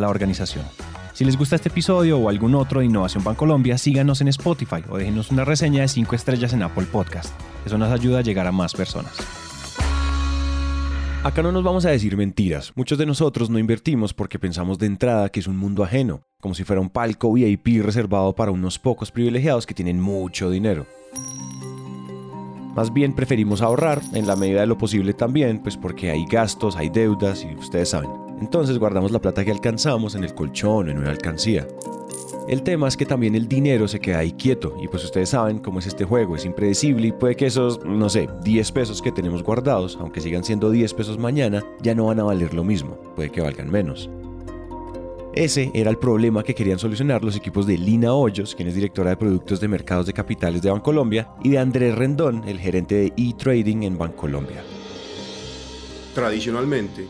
la organización. Si les gusta este episodio o algún otro de Innovación Bancolombia, síganos en Spotify o déjenos una reseña de 5 estrellas en Apple Podcast. Eso nos ayuda a llegar a más personas. Acá no nos vamos a decir mentiras. Muchos de nosotros no invertimos porque pensamos de entrada que es un mundo ajeno, como si fuera un palco VIP reservado para unos pocos privilegiados que tienen mucho dinero. Más bien preferimos ahorrar en la medida de lo posible también, pues porque hay gastos, hay deudas y ustedes saben. Entonces guardamos la plata que alcanzamos en el colchón, en una alcancía. El tema es que también el dinero se queda ahí quieto y pues ustedes saben cómo es este juego, es impredecible y puede que esos, no sé, 10 pesos que tenemos guardados, aunque sigan siendo 10 pesos mañana, ya no van a valer lo mismo, puede que valgan menos. Ese era el problema que querían solucionar los equipos de Lina Hoyos, quien es directora de productos de mercados de capitales de Bancolombia, y de Andrés Rendón, el gerente de e-trading en Bancolombia. Tradicionalmente,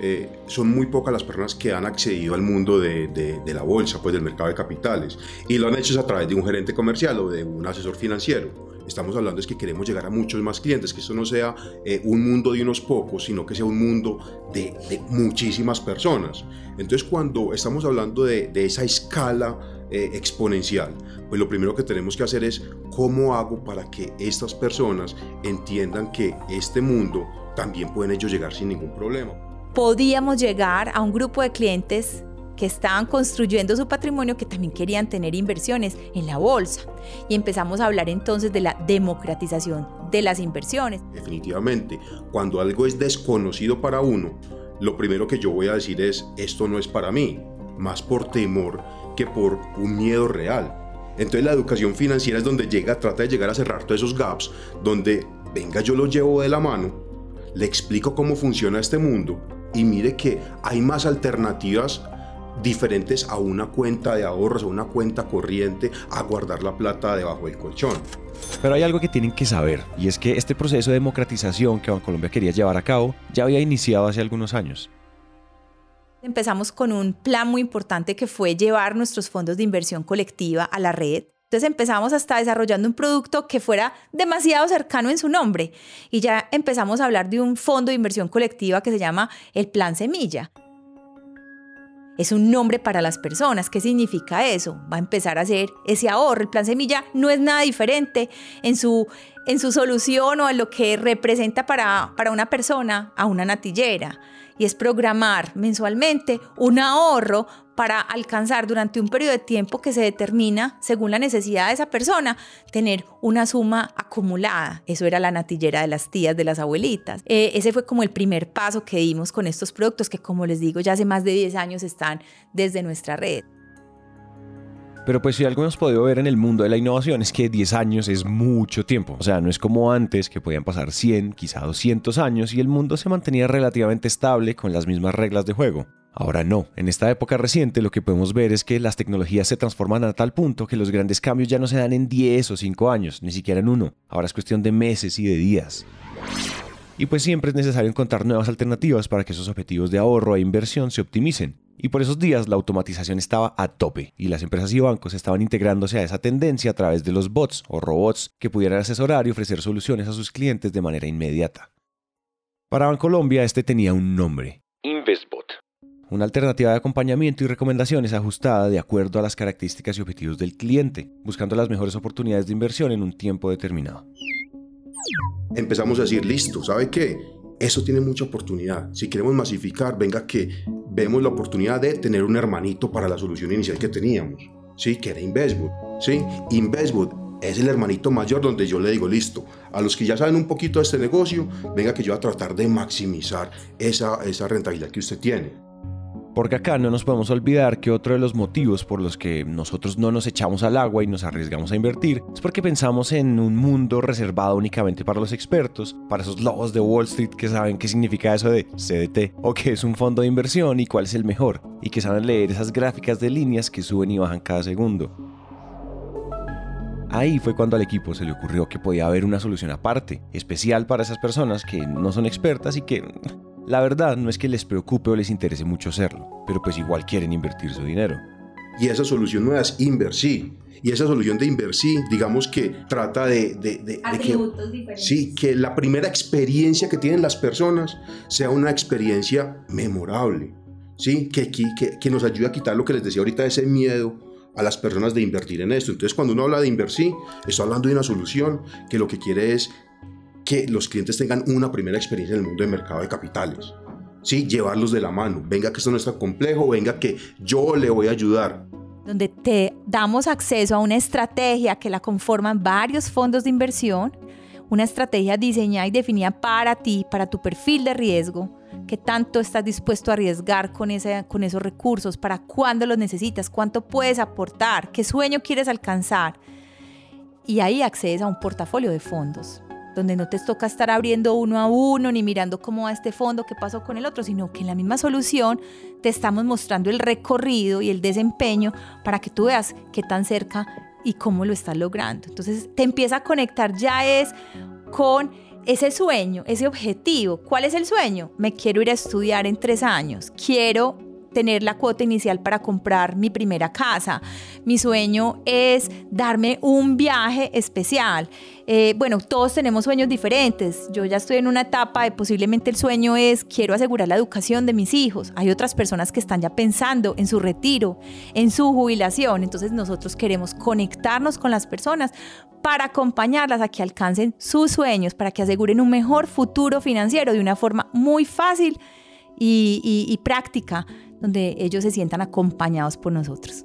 eh, son muy pocas las personas que han accedido al mundo de, la bolsa, pues del mercado de capitales, y lo han hecho a través de un gerente comercial o de un asesor financiero. Estamos hablando es que queremos llegar a muchos más clientes, que esto no sea eh, un mundo de unos pocos, sino que sea un mundo de, muchísimas personas. Entonces cuando estamos hablando de, esa escala eh, exponencial, pues lo primero que tenemos que hacer es cómo hago para que estas personas entiendan que este mundo también pueden ellos llegar sin ningún problema podíamos llegar a un grupo de clientes que estaban construyendo su patrimonio que también querían tener inversiones en la bolsa. Y empezamos a hablar entonces de la democratización de las inversiones. Definitivamente, cuando algo es desconocido para uno, lo primero que yo voy a decir es, esto no es para mí, más por temor que por un miedo real. Entonces la educación financiera es donde llega, trata de llegar a cerrar todos esos gaps, donde venga yo lo llevo de la mano, le explico cómo funciona este mundo y mire que hay más alternativas diferentes a una cuenta de ahorros, a una cuenta corriente, a guardar la plata debajo del colchón. Pero hay algo que tienen que saber, y es que este proceso de democratización que Bancolombia quería llevar a cabo ya había iniciado hace algunos años. Empezamos con un plan muy importante que fue llevar nuestros fondos de inversión colectiva a la red. Entonces empezamos hasta desarrollando un producto que fuera demasiado cercano en su nombre y ya empezamos a hablar de un fondo de inversión colectiva que se llama el Plan Semilla. Es un nombre para las personas. ¿Qué significa eso? Va a empezar a hacer ese ahorro. El plan semilla no es nada diferente en su, en su solución o en lo que representa para, para una persona a una natillera y es programar mensualmente un ahorro para alcanzar durante un periodo de tiempo que se determina según la necesidad de esa persona, tener una suma acumulada. Eso era la natillera de las tías, de las abuelitas. Eh, ese fue como el primer paso que dimos con estos productos que, como les digo, ya hace más de 10 años están desde nuestra red. Pero pues si algo hemos podido ver en el mundo de la innovación es que 10 años es mucho tiempo. O sea, no es como antes que podían pasar 100, quizá 200 años y el mundo se mantenía relativamente estable con las mismas reglas de juego. Ahora no, en esta época reciente lo que podemos ver es que las tecnologías se transforman a tal punto que los grandes cambios ya no se dan en 10 o 5 años, ni siquiera en uno. Ahora es cuestión de meses y de días. Y pues siempre es necesario encontrar nuevas alternativas para que esos objetivos de ahorro e inversión se optimicen. Y por esos días la automatización estaba a tope y las empresas y bancos estaban integrándose a esa tendencia a través de los bots o robots que pudieran asesorar y ofrecer soluciones a sus clientes de manera inmediata. Para Bancolombia este tenía un nombre, una alternativa de acompañamiento y recomendaciones ajustada de acuerdo a las características y objetivos del cliente, buscando las mejores oportunidades de inversión en un tiempo determinado. Empezamos a decir, listo, ¿sabe qué? Eso tiene mucha oportunidad. Si queremos masificar, venga que vemos la oportunidad de tener un hermanito para la solución inicial que teníamos, ¿sí? que era Investwood. ¿sí? Investwood es el hermanito mayor donde yo le digo, listo, a los que ya saben un poquito de este negocio, venga que yo voy a tratar de maximizar esa, esa rentabilidad que usted tiene. Porque acá no nos podemos olvidar que otro de los motivos por los que nosotros no nos echamos al agua y nos arriesgamos a invertir es porque pensamos en un mundo reservado únicamente para los expertos, para esos lobos de Wall Street que saben qué significa eso de CDT o qué es un fondo de inversión y cuál es el mejor, y que saben leer esas gráficas de líneas que suben y bajan cada segundo. Ahí fue cuando al equipo se le ocurrió que podía haber una solución aparte, especial para esas personas que no son expertas y que la verdad no es que les preocupe o les interese mucho serlo, pero pues igual quieren invertir su dinero. Y esa solución nueva es Inversi. Y esa solución de Inversi, digamos que trata de, de, que, sí, que la primera experiencia que tienen las personas sea una experiencia memorable, ¿sí? que, que, que nos ayude a quitar lo que les decía ahorita, ese miedo a las personas de invertir en esto. Entonces, cuando uno habla de Inversi, está hablando de una solución que lo que quiere es que los clientes tengan una primera experiencia en el mundo del mercado de capitales. ¿sí? Llevarlos de la mano. Venga que esto no está complejo, venga que yo le voy a ayudar. Donde te damos acceso a una estrategia que la conforman varios fondos de inversión, una estrategia diseñada y definida para ti, para tu perfil de riesgo, qué tanto estás dispuesto a arriesgar con, ese, con esos recursos, para cuándo los necesitas, cuánto puedes aportar, qué sueño quieres alcanzar. Y ahí accedes a un portafolio de fondos donde no te toca estar abriendo uno a uno ni mirando cómo va este fondo, qué pasó con el otro, sino que en la misma solución te estamos mostrando el recorrido y el desempeño para que tú veas qué tan cerca y cómo lo estás logrando. Entonces te empieza a conectar ya es con ese sueño, ese objetivo. ¿Cuál es el sueño? Me quiero ir a estudiar en tres años. Quiero tener la cuota inicial para comprar mi primera casa. Mi sueño es darme un viaje especial. Eh, bueno, todos tenemos sueños diferentes. Yo ya estoy en una etapa de posiblemente el sueño es quiero asegurar la educación de mis hijos. Hay otras personas que están ya pensando en su retiro, en su jubilación. Entonces nosotros queremos conectarnos con las personas para acompañarlas a que alcancen sus sueños, para que aseguren un mejor futuro financiero de una forma muy fácil y práctica donde ellos se sientan acompañados por nosotros.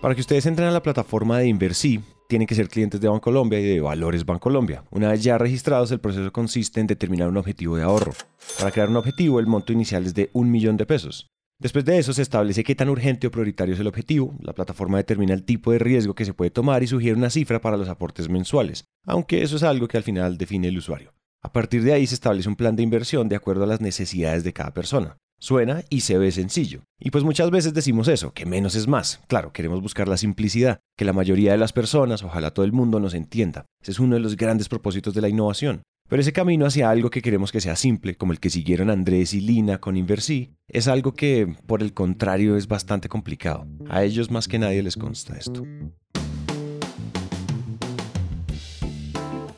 Para que ustedes entren a la plataforma de Inversi, tienen que ser clientes de Bancolombia y de Valores Bancolombia. Una vez ya registrados, el proceso consiste en determinar un objetivo de ahorro. Para crear un objetivo, el monto inicial es de un millón de pesos. Después de eso se establece qué tan urgente o prioritario es el objetivo, la plataforma determina el tipo de riesgo que se puede tomar y sugiere una cifra para los aportes mensuales, aunque eso es algo que al final define el usuario. A partir de ahí se establece un plan de inversión de acuerdo a las necesidades de cada persona. Suena y se ve sencillo. Y pues muchas veces decimos eso, que menos es más. Claro, queremos buscar la simplicidad, que la mayoría de las personas, ojalá todo el mundo nos entienda. Ese es uno de los grandes propósitos de la innovación. Pero ese camino hacia algo que queremos que sea simple, como el que siguieron Andrés y Lina con Inversí, es algo que, por el contrario, es bastante complicado. A ellos más que nadie les consta esto.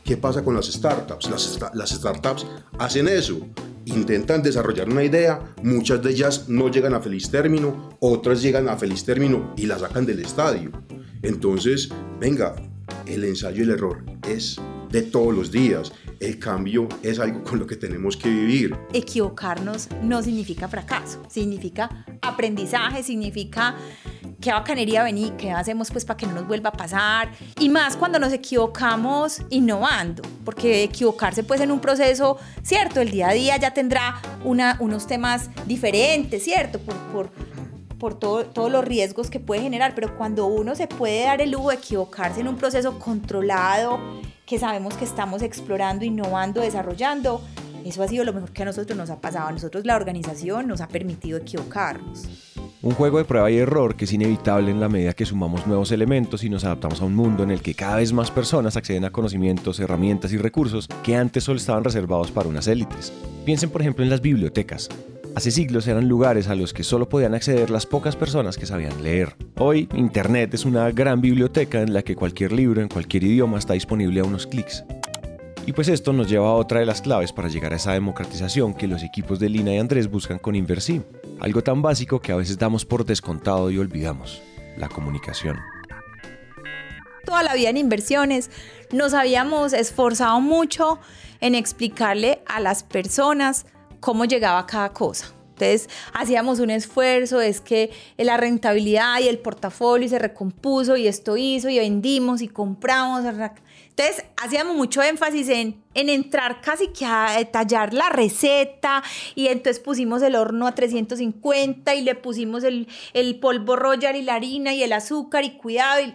¿Qué pasa con las startups? Las, startups hacen eso, intentan desarrollar una idea, muchas de ellas no llegan a feliz término, otras llegan a feliz término y la sacan del estadio. Entonces, venga, el ensayo y el error es de todos los días. El cambio es algo con lo que tenemos que vivir. Equivocarnos no significa fracaso, significa aprendizaje, significa qué bacanería venir, qué hacemos pues para que no nos vuelva a pasar. Y más cuando nos equivocamos innovando, porque equivocarse pues en un proceso, cierto, el día a día ya tendrá una, unos temas diferentes, cierto, por, por, por todo, todos los riesgos que puede generar, pero cuando uno se puede dar el lujo de equivocarse en un proceso controlado, que sabemos que estamos explorando, innovando, desarrollando, eso ha sido lo mejor que a nosotros nos ha pasado. A nosotros la organización nos ha permitido equivocarnos. Un juego de prueba y error que es inevitable en la medida que sumamos nuevos elementos y nos adaptamos a un mundo en el que cada vez más personas acceden a conocimientos, herramientas y recursos que antes solo estaban reservados para unas élites. Piensen por ejemplo en las bibliotecas. Hace siglos eran lugares a los que solo podían acceder las pocas personas que sabían leer. Hoy, Internet es una gran biblioteca en la que cualquier libro en cualquier idioma está disponible a unos clics. Y pues esto nos lleva a otra de las claves para llegar a esa democratización que los equipos de Lina y Andrés buscan con Inversi. Algo tan básico que a veces damos por descontado y olvidamos, la comunicación. Toda la vida en inversiones nos habíamos esforzado mucho en explicarle a las personas cómo llegaba cada cosa. Entonces hacíamos un esfuerzo, es que la rentabilidad y el portafolio se recompuso y esto hizo y vendimos y compramos. Entonces hacíamos mucho énfasis en, en entrar casi que a detallar la receta y entonces pusimos el horno a 350 y le pusimos el, polvo royal y la harina y el azúcar y cuidado. Y,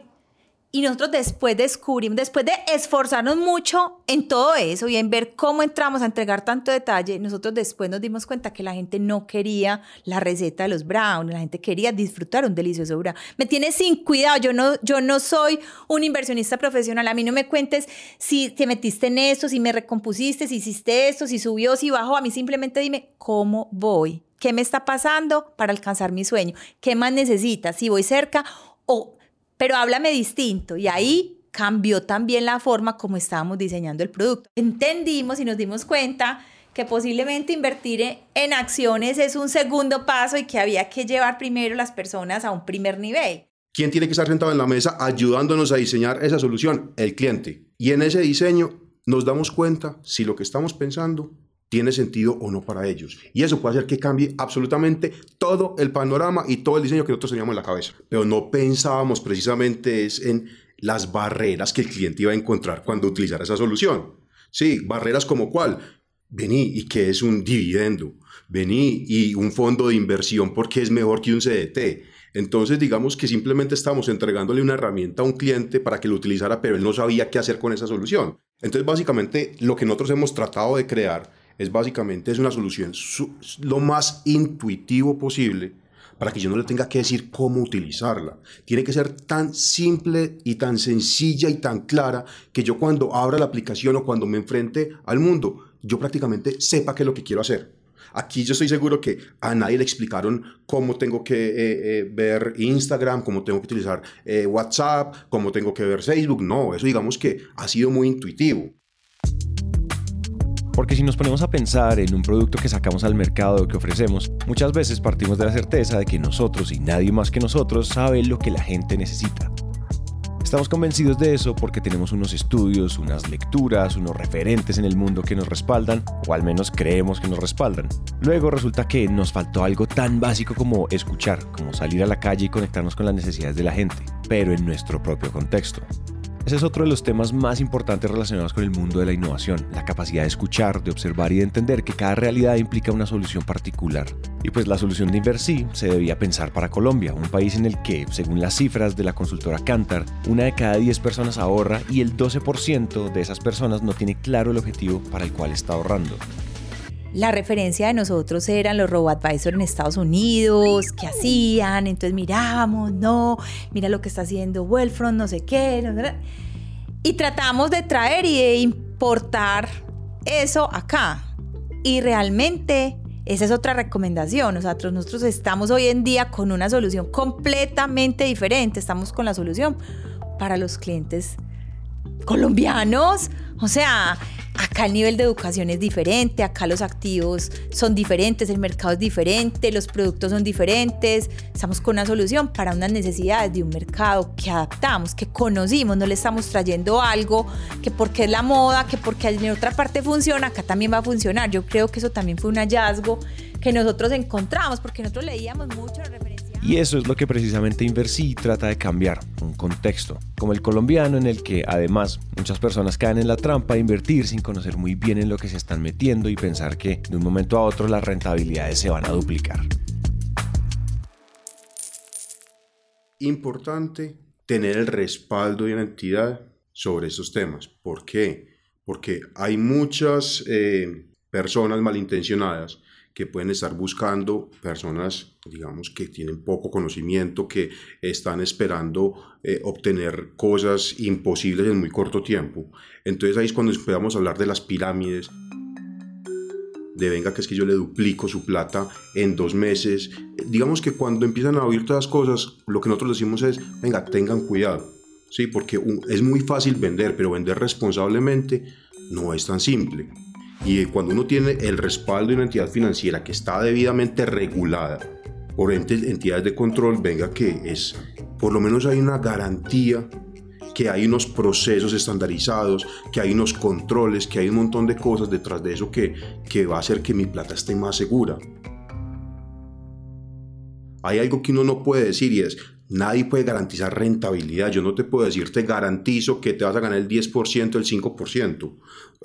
y nosotros después descubrimos, después de esforzarnos mucho en todo eso y en ver cómo entramos a entregar tanto detalle, nosotros después nos dimos cuenta que la gente no quería la receta de los browns, la gente quería disfrutar un delicioso brown. Me tiene sin cuidado, yo no, yo no soy un inversionista profesional, a mí no me cuentes si te metiste en esto, si me recompusiste, si hiciste esto, si subió, si bajó, a mí simplemente dime cómo voy, qué me está pasando para alcanzar mi sueño, qué más necesitas, si voy cerca o pero háblame distinto. Y ahí cambió también la forma como estábamos diseñando el producto. Entendimos y nos dimos cuenta que posiblemente invertir en acciones es un segundo paso y que había que llevar primero las personas a un primer nivel. ¿Quién tiene que estar sentado en la mesa ayudándonos a diseñar esa solución? El cliente. Y en ese diseño nos damos cuenta si lo que estamos pensando tiene sentido o no para ellos. Y eso puede hacer que cambie absolutamente todo el panorama y todo el diseño que nosotros teníamos en la cabeza. Pero no pensábamos precisamente es en las barreras que el cliente iba a encontrar cuando utilizara esa solución. Sí, barreras como cuál. Vení y que es un dividendo. Vení y un fondo de inversión porque es mejor que un CDT. Entonces, digamos que simplemente estamos entregándole una herramienta a un cliente para que lo utilizara, pero él no sabía qué hacer con esa solución. Entonces, básicamente, lo que nosotros hemos tratado de crear es básicamente es una solución lo más intuitivo posible para que yo no le tenga que decir cómo utilizarla. Tiene que ser tan simple y tan sencilla y tan clara que yo cuando abra la aplicación o cuando me enfrente al mundo, yo prácticamente sepa qué es lo que quiero hacer. Aquí yo estoy seguro que a nadie le explicaron cómo tengo que eh, eh, ver Instagram, cómo tengo que utilizar eh, WhatsApp, cómo tengo que ver Facebook. No, eso digamos que ha sido muy intuitivo. Porque si nos ponemos a pensar en un producto que sacamos al mercado o que ofrecemos, muchas veces partimos de la certeza de que nosotros y nadie más que nosotros sabe lo que la gente necesita. Estamos convencidos de eso porque tenemos unos estudios, unas lecturas, unos referentes en el mundo que nos respaldan, o al menos creemos que nos respaldan. Luego resulta que nos faltó algo tan básico como escuchar, como salir a la calle y conectarnos con las necesidades de la gente, pero en nuestro propio contexto. Ese es otro de los temas más importantes relacionados con el mundo de la innovación, la capacidad de escuchar, de observar y de entender que cada realidad implica una solución particular. Y pues la solución de Inversí se debía pensar para Colombia, un país en el que, según las cifras de la consultora Cantar, una de cada 10 personas ahorra y el 12% de esas personas no tiene claro el objetivo para el cual está ahorrando. La referencia de nosotros eran los robo-advisors en Estados Unidos, qué hacían, entonces mirábamos, no, mira lo que está haciendo Wellfront, no sé qué, y tratamos de traer y de importar eso acá. Y realmente esa es otra recomendación. Nosotros, nosotros estamos hoy en día con una solución completamente diferente. Estamos con la solución para los clientes colombianos. O sea, acá el nivel de educación es diferente, acá los activos son diferentes, el mercado es diferente, los productos son diferentes. Estamos con una solución para unas necesidades de un mercado que adaptamos, que conocimos, no le estamos trayendo algo que porque es la moda, que porque en otra parte funciona, acá también va a funcionar. Yo creo que eso también fue un hallazgo que nosotros encontramos, porque nosotros leíamos mucho y eso es lo que precisamente Inversí trata de cambiar, un contexto, como el colombiano en el que además muchas personas caen en la trampa de invertir sin conocer muy bien en lo que se están metiendo y pensar que de un momento a otro las rentabilidades se van a duplicar. Importante tener el respaldo y una entidad sobre esos temas. ¿Por qué? Porque hay muchas eh, personas malintencionadas que pueden estar buscando personas, digamos, que tienen poco conocimiento, que están esperando eh, obtener cosas imposibles en muy corto tiempo. Entonces ahí es cuando empezamos a hablar de las pirámides, de venga que es que yo le duplico su plata en dos meses. Digamos que cuando empiezan a oír todas las cosas, lo que nosotros decimos es, venga, tengan cuidado, ¿sí? Porque es muy fácil vender, pero vender responsablemente no es tan simple. Y cuando uno tiene el respaldo de una entidad financiera que está debidamente regulada por entidades de control, venga que es, por lo menos hay una garantía que hay unos procesos estandarizados, que hay unos controles, que hay un montón de cosas detrás de eso que, que va a hacer que mi plata esté más segura. hay algo que uno no puede decir y es, nadie puede garantizar rentabilidad. Yo no te puedo decir, te garantizo que te vas a ganar el 10%, el 5%.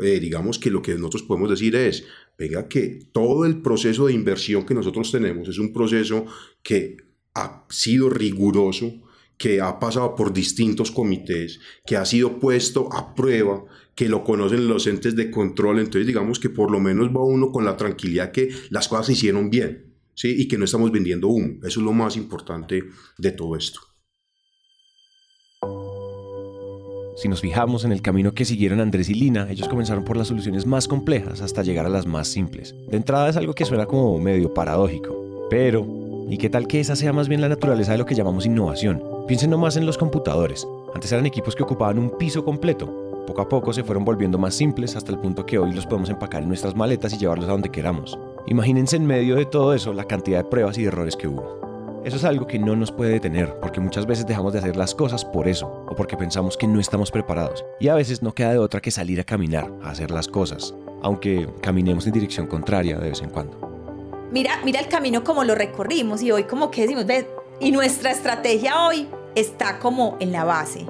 Eh, digamos que lo que nosotros podemos decir es, venga, que todo el proceso de inversión que nosotros tenemos es un proceso que ha sido riguroso, que ha pasado por distintos comités, que ha sido puesto a prueba, que lo conocen los entes de control, entonces digamos que por lo menos va uno con la tranquilidad que las cosas se hicieron bien, ¿sí? Y que no estamos vendiendo humo. Eso es lo más importante de todo esto. Si nos fijamos en el camino que siguieron Andrés y Lina, ellos comenzaron por las soluciones más complejas hasta llegar a las más simples. De entrada es algo que suena como medio paradójico, pero ¿y qué tal que esa sea más bien la naturaleza de lo que llamamos innovación? Piensen nomás en los computadores. Antes eran equipos que ocupaban un piso completo. Poco a poco se fueron volviendo más simples hasta el punto que hoy los podemos empacar en nuestras maletas y llevarlos a donde queramos. Imagínense en medio de todo eso la cantidad de pruebas y errores que hubo. Eso es algo que no nos puede detener, porque muchas veces dejamos de hacer las cosas por eso, o porque pensamos que no estamos preparados. Y a veces no queda de otra que salir a caminar, a hacer las cosas, aunque caminemos en dirección contraria de vez en cuando. Mira, mira el camino como lo recorrimos y hoy como que decimos, ve, y nuestra estrategia hoy está como en la base.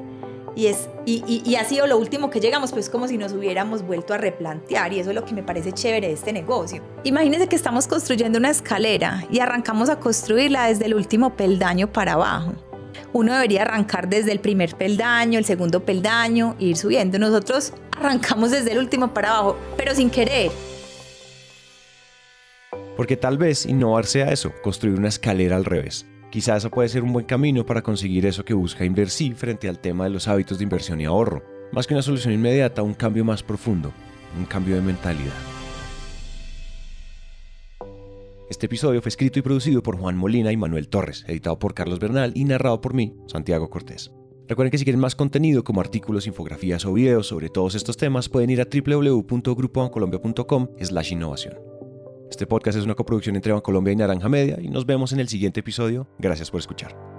Y, es, y, ha sido lo último que llegamos, pues como si nos hubiéramos vuelto a replantear y eso es lo que me parece chévere de este negocio. Imagínense que estamos construyendo una escalera y arrancamos a construirla desde el último peldaño para abajo. Uno debería arrancar desde el primer peldaño, el segundo peldaño, e ir subiendo. Nosotros arrancamos desde el último para abajo, pero sin querer. Porque tal vez innovar sea eso, construir una escalera al revés. Quizás eso puede ser un buen camino para conseguir eso que busca Inversi frente al tema de los hábitos de inversión y ahorro. Más que una solución inmediata, un cambio más profundo, un cambio de mentalidad. Este episodio fue escrito y producido por Juan Molina y Manuel Torres, editado por Carlos Bernal y narrado por mí, Santiago Cortés. Recuerden que si quieren más contenido como artículos, infografías o videos sobre todos estos temas, pueden ir a www.grupoancolombia.com slash innovación. Este podcast es una coproducción entre Colombia y Naranja Media y nos vemos en el siguiente episodio. Gracias por escuchar.